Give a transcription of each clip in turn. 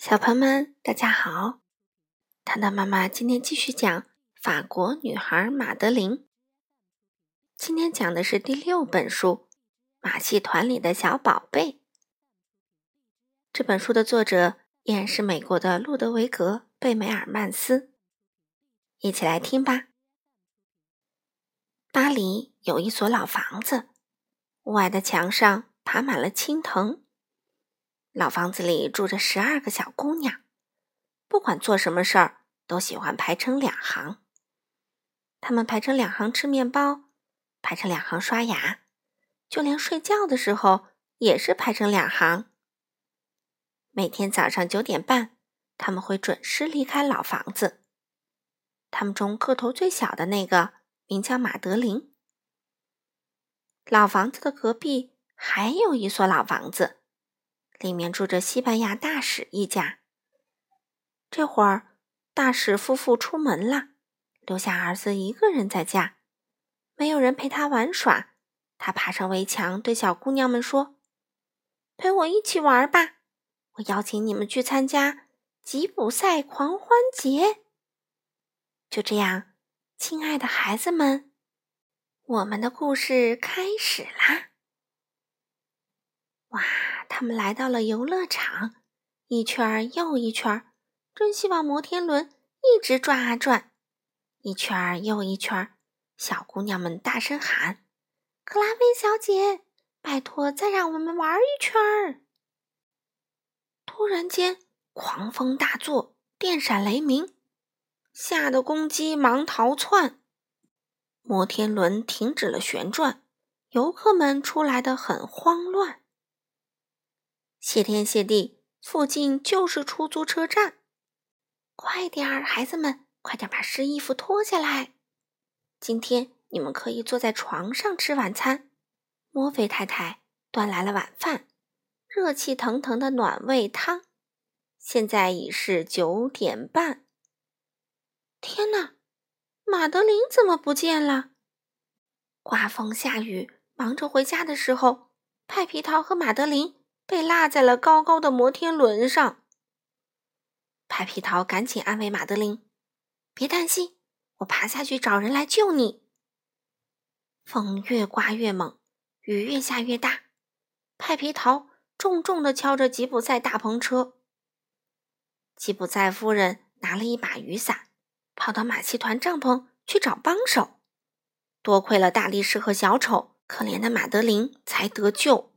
小朋友们，大家好！糖糖妈妈今天继续讲法国女孩马德琳。今天讲的是第六本书《马戏团里的小宝贝》。这本书的作者依然是美国的路德维格·贝梅尔曼斯。一起来听吧。巴黎有一所老房子，屋外的墙上爬满了青藤。老房子里住着十二个小姑娘，不管做什么事儿，都喜欢排成两行。她们排成两行吃面包，排成两行刷牙，就连睡觉的时候也是排成两行。每天早上九点半，他们会准时离开老房子。他们中个头最小的那个名叫马德琳。老房子的隔壁还有一所老房子。里面住着西班牙大使一家。这会儿，大使夫妇出门了，留下儿子一个人在家，没有人陪他玩耍。他爬上围墙，对小姑娘们说：“陪我一起玩吧！我邀请你们去参加吉普赛狂欢节。”就这样，亲爱的孩子们，我们的故事开始啦！哇！他们来到了游乐场，一圈儿又一圈儿，真希望摩天轮一直转啊转。一圈儿又一圈儿，小姑娘们大声喊：“克拉菲小姐，拜托，再让我们玩一圈儿！”突然间，狂风大作，电闪雷鸣，吓得公鸡忙逃窜。摩天轮停止了旋转，游客们出来的很慌乱。谢天谢地，附近就是出租车站。快点儿，孩子们，快点把湿衣服脱下来。今天你们可以坐在床上吃晚餐。莫菲太太端来了晚饭，热气腾腾的暖胃汤。现在已是九点半。天哪，马德琳怎么不见了？刮风下雨，忙着回家的时候，派皮桃和马德琳。被落在了高高的摩天轮上。派皮桃赶紧安慰马德琳：“别担心，我爬下去找人来救你。”风越刮越猛，雨越下越大。派皮桃重重地敲着吉普赛大篷车。吉普赛夫人拿了一把雨伞，跑到马戏团帐篷去找帮手。多亏了大力士和小丑，可怜的马德琳才得救。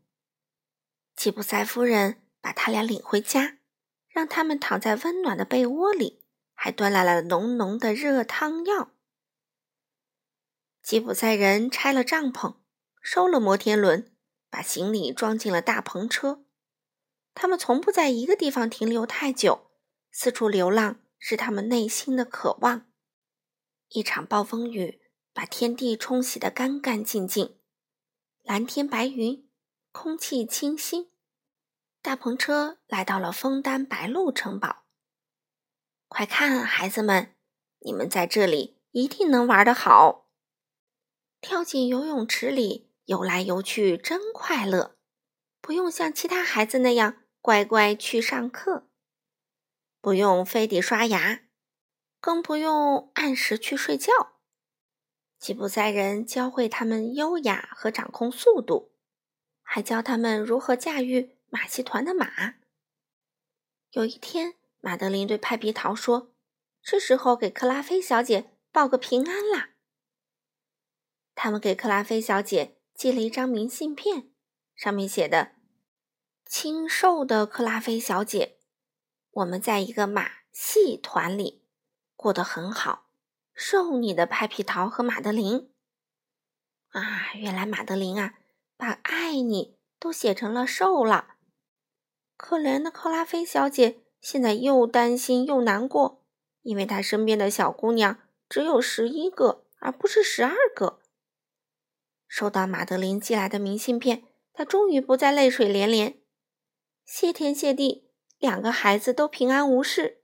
吉普赛夫人把他俩领回家，让他们躺在温暖的被窝里，还端来了浓浓的热汤药。吉普赛人拆了帐篷，收了摩天轮，把行李装进了大篷车。他们从不在一个地方停留太久，四处流浪是他们内心的渴望。一场暴风雨把天地冲洗得干干净净，蓝天白云。空气清新，大篷车来到了枫丹白露城堡。快看，孩子们，你们在这里一定能玩得好。跳进游泳池里游来游去真快乐，不用像其他孩子那样乖乖去上课，不用非得刷牙，更不用按时去睡觉。吉普赛人教会他们优雅和掌控速度。还教他们如何驾驭马戏团的马。有一天，马德琳对派皮桃说：“是时候给克拉菲小姐报个平安啦。”他们给克拉菲小姐寄了一张明信片，上面写的：“清瘦的克拉菲小姐，我们在一个马戏团里过得很好，受你的派皮桃和马德琳。”啊，原来马德琳啊！把爱你都写成了瘦了，可怜的克拉菲小姐现在又担心又难过，因为她身边的小姑娘只有十一个，而不是十二个。收到马德琳寄来的明信片，她终于不再泪水连连。谢天谢地，两个孩子都平安无事，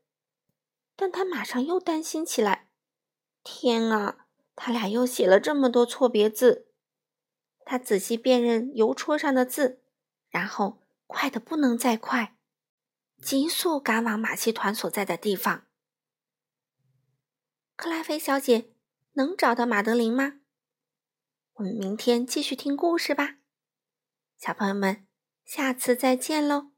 但她马上又担心起来。天啊，他俩又写了这么多错别字。他仔细辨认邮戳上的字，然后快得不能再快。急速赶往马戏团所在的地方。克拉菲小姐能找到玛德琳吗？我们明天继续听故事吧，小朋友们，下次再见喽。